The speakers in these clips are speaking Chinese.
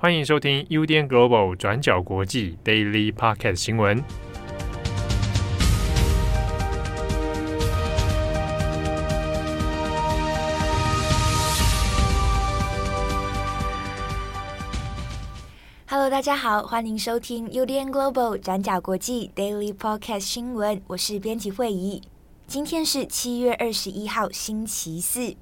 欢迎收听 UDN Global 转角国际 Daily Podcast 新闻。Hello，大家好，欢迎收听 UDN Global 转角国际 Daily Podcast 新闻。我是编辑慧仪，今天是七月二十一号，星期四。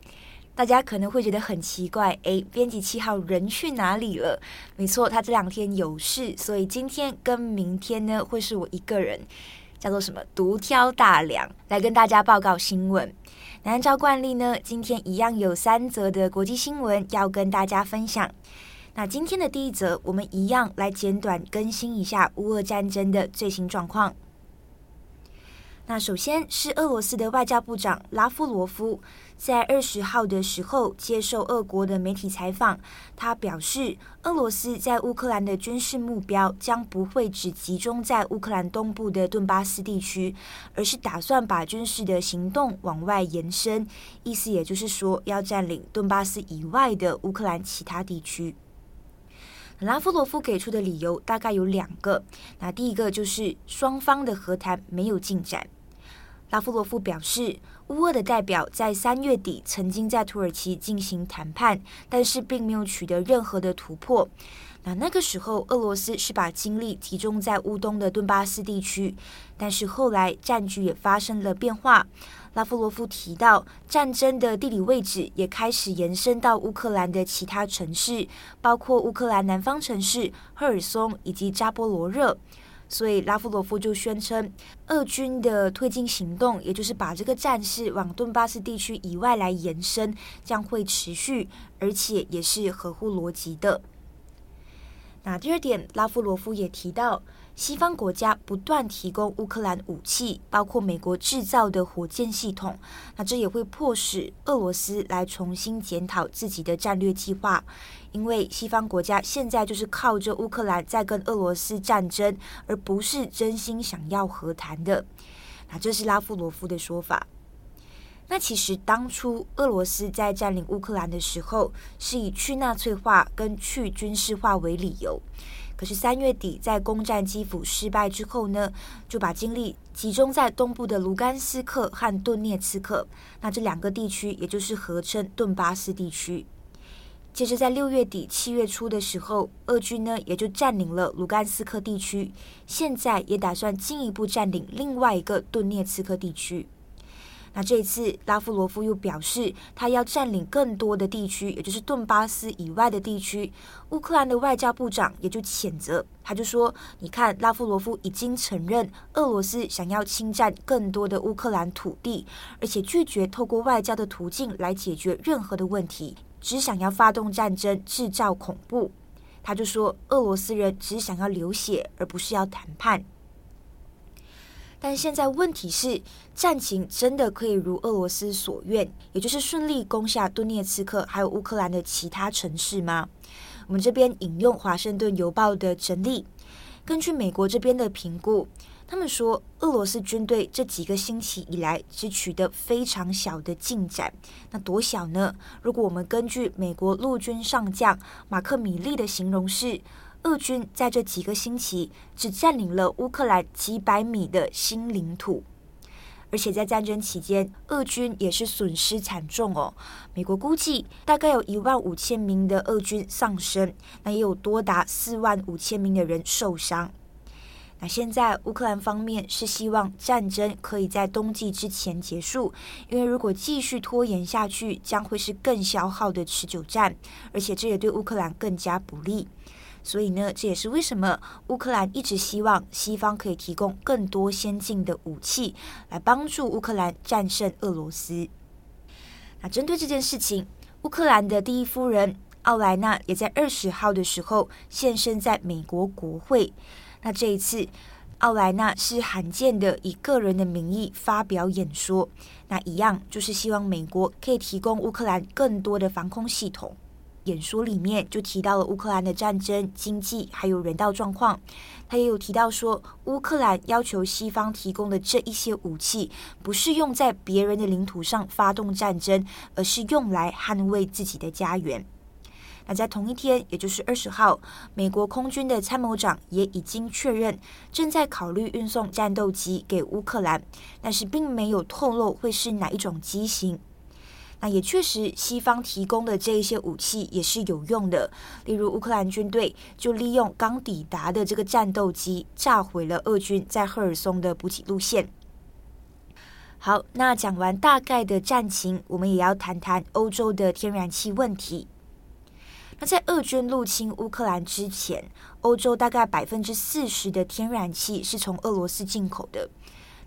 大家可能会觉得很奇怪，诶，编辑七号人去哪里了？没错，他这两天有事，所以今天跟明天呢，会是我一个人，叫做什么独挑大梁来跟大家报告新闻。那按照惯例呢，今天一样有三则的国际新闻要跟大家分享。那今天的第一则，我们一样来简短更新一下乌俄战争的最新状况。那首先是俄罗斯的外交部长拉夫罗夫，在二十号的时候接受俄国的媒体采访，他表示，俄罗斯在乌克兰的军事目标将不会只集中在乌克兰东部的顿巴斯地区，而是打算把军事的行动往外延伸，意思也就是说要占领顿巴斯以外的乌克兰其他地区。拉夫罗夫给出的理由大概有两个，那第一个就是双方的和谈没有进展。拉夫罗夫表示，乌俄的代表在三月底曾经在土耳其进行谈判，但是并没有取得任何的突破。那那个时候，俄罗斯是把精力集中在乌东的顿巴斯地区，但是后来战局也发生了变化。拉夫罗夫提到，战争的地理位置也开始延伸到乌克兰的其他城市，包括乌克兰南方城市赫尔松以及扎波罗热。所以拉夫罗夫就宣称，俄军的推进行动，也就是把这个战事往顿巴斯地区以外来延伸，将会持续，而且也是合乎逻辑的。那第二点，拉夫罗夫也提到，西方国家不断提供乌克兰武器，包括美国制造的火箭系统。那这也会迫使俄罗斯来重新检讨自己的战略计划，因为西方国家现在就是靠着乌克兰在跟俄罗斯战争，而不是真心想要和谈的。那这是拉夫罗夫的说法。那其实当初俄罗斯在占领乌克兰的时候，是以去纳粹化跟去军事化为理由。可是三月底在攻占基辅失败之后呢，就把精力集中在东部的卢甘斯克和顿涅茨克，那这两个地区也就是合称顿巴斯地区。接着在六月底七月初的时候，俄军呢也就占领了卢甘斯克地区，现在也打算进一步占领另外一个顿涅茨克地区。那这一次，拉夫罗夫又表示，他要占领更多的地区，也就是顿巴斯以外的地区。乌克兰的外交部长也就谴责，他就说：“你看，拉夫罗夫已经承认，俄罗斯想要侵占更多的乌克兰土地，而且拒绝透过外交的途径来解决任何的问题，只想要发动战争，制造恐怖。”他就说：“俄罗斯人只想要流血，而不是要谈判。”但现在问题是，战情真的可以如俄罗斯所愿，也就是顺利攻下顿涅茨克还有乌克兰的其他城市吗？我们这边引用《华盛顿邮报》的整理，根据美国这边的评估，他们说俄罗斯军队这几个星期以来只取得非常小的进展。那多小呢？如果我们根据美国陆军上将马克·米利的形容是，俄军在这几个星期只占领了乌克兰几百米的新领土，而且在战争期间，俄军也是损失惨重哦。美国估计大概有一万五千名的俄军丧生，那也有多达四万五千名的人受伤。那现在乌克兰方面是希望战争可以在冬季之前结束，因为如果继续拖延下去，将会是更消耗的持久战，而且这也对乌克兰更加不利。所以呢，这也是为什么乌克兰一直希望西方可以提供更多先进的武器，来帮助乌克兰战胜俄罗斯。那针对这件事情，乌克兰的第一夫人奥莱娜也在二十号的时候现身在美国国会。那这一次，奥莱娜是罕见的以个人的名义发表演说，那一样就是希望美国可以提供乌克兰更多的防空系统。演说里面就提到了乌克兰的战争、经济还有人道状况。他也有提到说，乌克兰要求西方提供的这一些武器，不是用在别人的领土上发动战争，而是用来捍卫自己的家园。那在同一天，也就是二十号，美国空军的参谋长也已经确认，正在考虑运送战斗机给乌克兰，但是并没有透露会是哪一种机型。那也确实，西方提供的这一些武器也是有用的。例如，乌克兰军队就利用刚抵达的这个战斗机，炸毁了俄军在赫尔松的补给路线。好，那讲完大概的战情，我们也要谈谈欧洲的天然气问题。那在俄军入侵乌克兰之前，欧洲大概百分之四十的天然气是从俄罗斯进口的。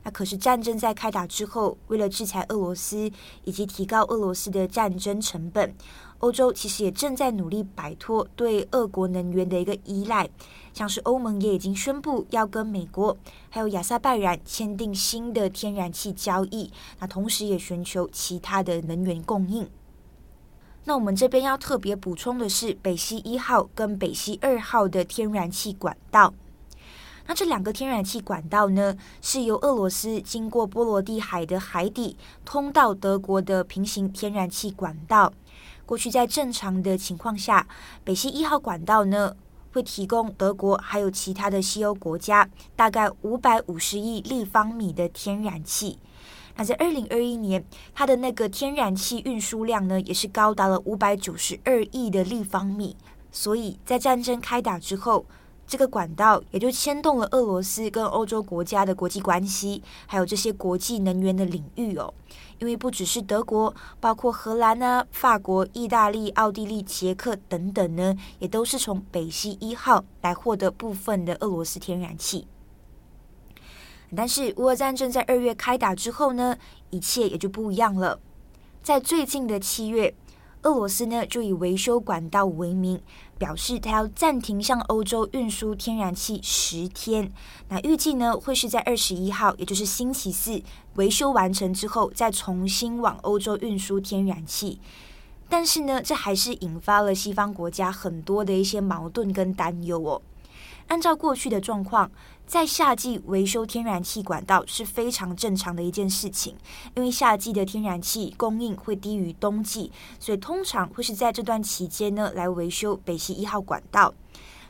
那可是战争在开打之后，为了制裁俄罗斯以及提高俄罗斯的战争成本，欧洲其实也正在努力摆脱对俄国能源的一个依赖。像是欧盟也已经宣布要跟美国还有亚塞拜然签订新的天然气交易，那同时也寻求其他的能源供应。那我们这边要特别补充的是，北溪一号跟北溪二号的天然气管道。那这两个天然气管道呢，是由俄罗斯经过波罗的海的海底通到德国的平行天然气管道。过去在正常的情况下，北溪一号管道呢，会提供德国还有其他的西欧国家大概五百五十亿立方米的天然气。那在二零二一年，它的那个天然气运输量呢，也是高达了五百九十二亿的立方米。所以在战争开打之后，这个管道也就牵动了俄罗斯跟欧洲国家的国际关系，还有这些国际能源的领域哦。因为不只是德国，包括荷兰啊、法国、意大利、奥地利、捷克等等呢，也都是从北溪一号来获得部分的俄罗斯天然气。但是，乌俄战争在二月开打之后呢，一切也就不一样了。在最近的七月，俄罗斯呢就以维修管道为名，表示他要暂停向欧洲运输天然气十天。那预计呢会是在二十一号，也就是星期四维修完成之后，再重新往欧洲运输天然气。但是呢，这还是引发了西方国家很多的一些矛盾跟担忧哦。按照过去的状况，在夏季维修天然气管道是非常正常的一件事情，因为夏季的天然气供应会低于冬季，所以通常会是在这段期间呢来维修北溪一号管道。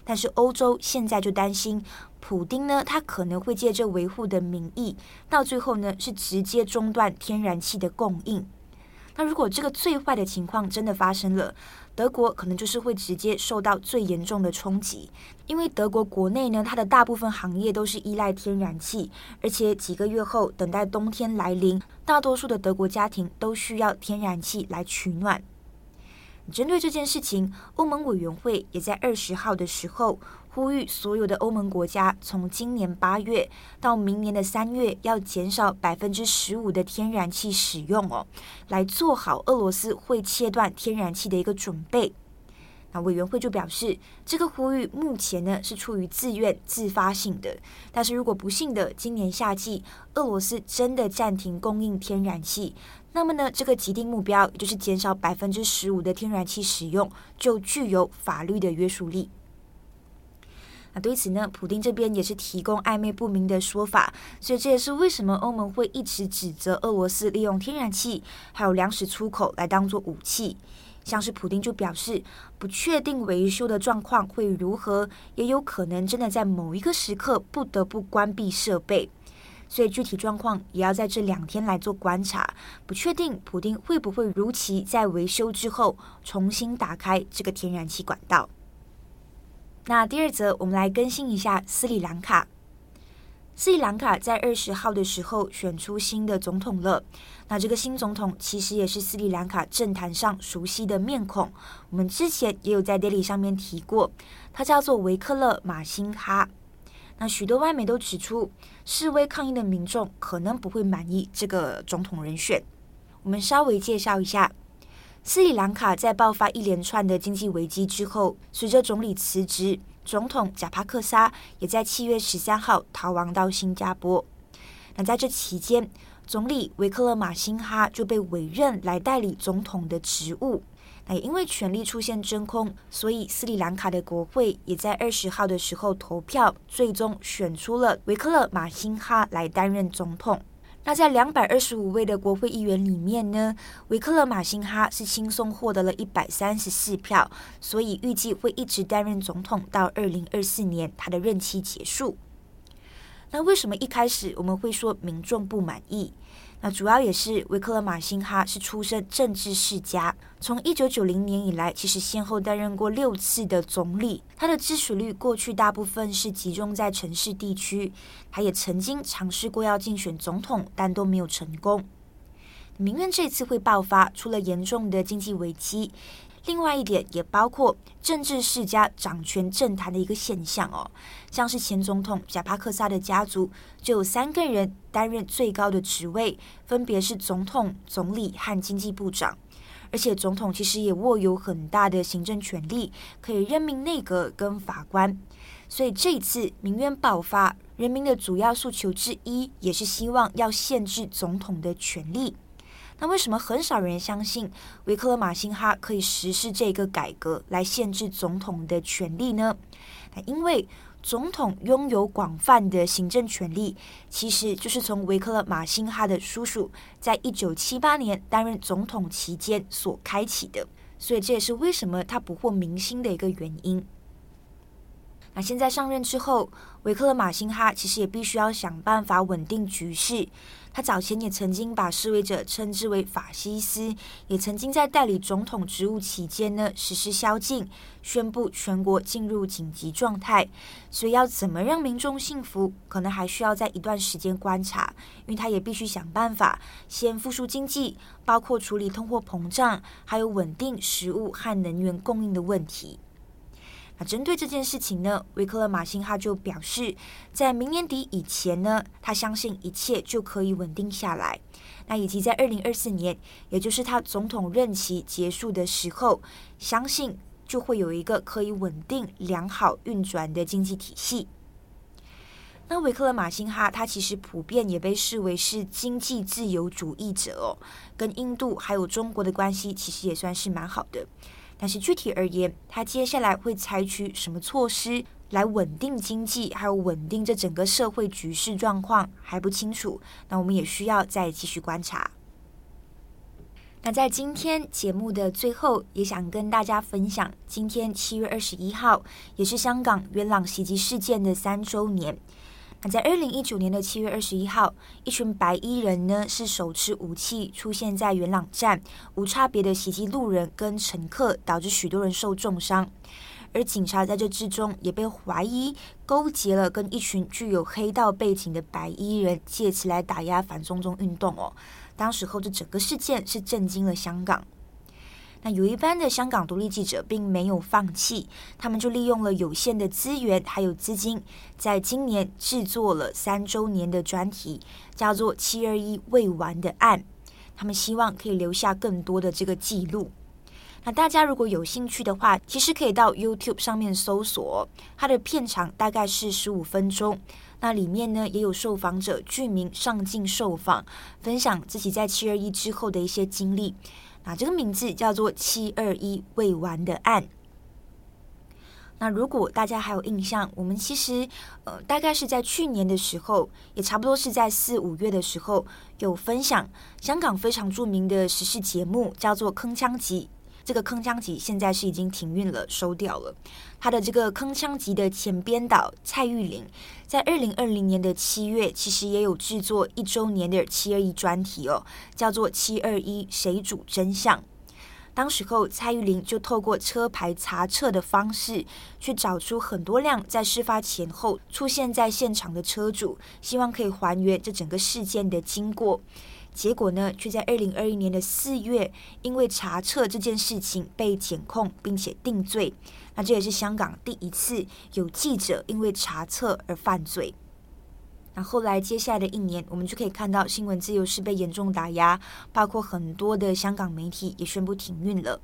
但是欧洲现在就担心，普丁呢他可能会借这维护的名义，到最后呢是直接中断天然气的供应。那如果这个最坏的情况真的发生了，德国可能就是会直接受到最严重的冲击，因为德国国内呢，它的大部分行业都是依赖天然气，而且几个月后等待冬天来临，大多数的德国家庭都需要天然气来取暖。针对这件事情，欧盟委员会也在二十号的时候呼吁所有的欧盟国家，从今年八月到明年的三月，要减少百分之十五的天然气使用哦，来做好俄罗斯会切断天然气的一个准备。那委员会就表示，这个呼吁目前呢是出于自愿自发性的，但是如果不幸的今年夏季俄罗斯真的暂停供应天然气，那么呢这个既定目标也就是减少百分之十五的天然气使用，就具有法律的约束力。对此呢，普丁这边也是提供暧昧不明的说法，所以这也是为什么欧盟会一直指责俄罗斯利用天然气还有粮食出口来当做武器。像是普丁就表示不确定维修的状况会如何，也有可能真的在某一个时刻不得不关闭设备，所以具体状况也要在这两天来做观察。不确定普丁会不会如期在维修之后重新打开这个天然气管道。那第二则，我们来更新一下斯里兰卡。斯里兰卡在二十号的时候选出新的总统了。那这个新总统其实也是斯里兰卡政坛上熟悉的面孔。我们之前也有在 Daily 上面提过，他叫做维克勒马辛哈。那许多外媒都指出，示威抗议的民众可能不会满意这个总统人选。我们稍微介绍一下，斯里兰卡在爆发一连串的经济危机之后，随着总理辞职。总统贾帕克萨也在七月十三号逃亡到新加坡。那在这期间，总理维克勒马辛哈就被委任来代理总统的职务。那也因为权力出现真空，所以斯里兰卡的国会也在二十号的时候投票，最终选出了维克勒马辛哈来担任总统。那在两百二十五位的国会议员里面呢，维克勒马辛哈是轻松获得了一百三十四票，所以预计会一直担任总统到二零二四年他的任期结束。那为什么一开始我们会说民众不满意？那主要也是维克勒马辛哈是出身政治世家，从一九九零年以来，其实先后担任过六次的总理。他的支持率过去大部分是集中在城市地区，他也曾经尝试过要竞选总统，但都没有成功。民怨这次会爆发，除了严重的经济危机。另外一点也包括政治世家掌权政坛的一个现象哦，像是前总统贾帕克萨的家族就有三个人担任最高的职位，分别是总统、总理和经济部长，而且总统其实也握有很大的行政权力，可以任命内阁跟法官。所以这一次民怨爆发，人民的主要诉求之一也是希望要限制总统的权力。那为什么很少人相信维克勒马辛哈可以实施这个改革来限制总统的权力呢？那因为总统拥有广泛的行政权力，其实就是从维克勒马辛哈的叔叔在一九七八年担任总统期间所开启的，所以这也是为什么他不获民心的一个原因。那现在上任之后，维克勒马辛哈其实也必须要想办法稳定局势。他早前也曾经把示威者称之为法西斯，也曾经在代理总统职务期间呢实施宵禁，宣布全国进入紧急状态。所以要怎么让民众信服，可能还需要在一段时间观察，因为他也必须想办法先复苏经济，包括处理通货膨胀，还有稳定食物和能源供应的问题。那针对这件事情呢，维克勒马辛哈就表示，在明年底以前呢，他相信一切就可以稳定下来。那以及在二零二四年，也就是他总统任期结束的时候，相信就会有一个可以稳定、良好运转的经济体系。那维克勒马辛哈他其实普遍也被视为是经济自由主义者哦，跟印度还有中国的关系其实也算是蛮好的。但是具体而言，他接下来会采取什么措施来稳定经济，还有稳定这整个社会局势状况还不清楚。那我们也需要再继续观察。那在今天节目的最后，也想跟大家分享，今天七月二十一号，也是香港元朗袭击事件的三周年。那在二零一九年的七月二十一号，一群白衣人呢是手持武器出现在元朗站，无差别的袭击路人跟乘客，导致许多人受重伤。而警察在这之中也被怀疑勾结了跟一群具有黑道背景的白衣人，借此来打压反送中运动哦。当时候这整个事件是震惊了香港。那有一班的香港独立记者并没有放弃，他们就利用了有限的资源还有资金，在今年制作了三周年的专题，叫做“七二一未完的案”。他们希望可以留下更多的这个记录。那大家如果有兴趣的话，其实可以到 YouTube 上面搜索，它的片长大概是十五分钟。那里面呢也有受访者居民上镜受访，分享自己在七二一之后的一些经历。那这个名字叫做“七二一未完的案”。那如果大家还有印象，我们其实呃大概是在去年的时候，也差不多是在四五月的时候，有分享香港非常著名的时事节目，叫做《铿锵集》。这个铿锵集现在是已经停运了，收掉了。他的这个铿锵集的前编导蔡玉玲，在二零二零年的七月，其实也有制作一周年的七二一专题哦，叫做《七二一谁主真相》。当时候蔡玉玲就透过车牌查册的方式，去找出很多辆在事发前后出现在现场的车主，希望可以还原这整个事件的经过。结果呢，却在二零二一年的四月，因为查册这件事情被检控，并且定罪。那这也是香港第一次有记者因为查册而犯罪。那后来接下来的一年，我们就可以看到新闻自由是被严重打压，包括很多的香港媒体也宣布停运了。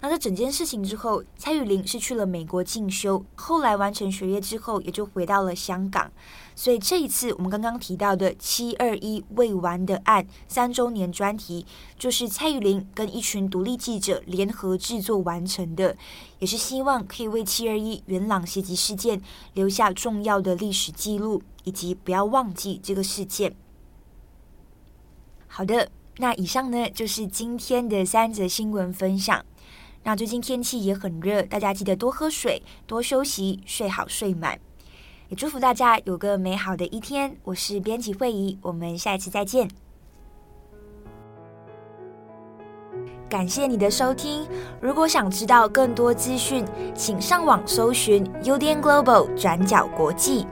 那这整件事情之后，蔡玉玲是去了美国进修，后来完成学业之后，也就回到了香港。所以这一次我们刚刚提到的“七二一未完的案”三周年专题，就是蔡玉玲跟一群独立记者联合制作完成的，也是希望可以为七二一元朗袭击事件留下重要的历史记录，以及不要忘记这个事件。好的，那以上呢就是今天的三则新闻分享。那最近天气也很热，大家记得多喝水、多休息、睡好睡满。也祝福大家有个美好的一天。我是编辑惠仪，我们下一次再见。感谢你的收听。如果想知道更多资讯，请上网搜寻 UDN Global 转角国际。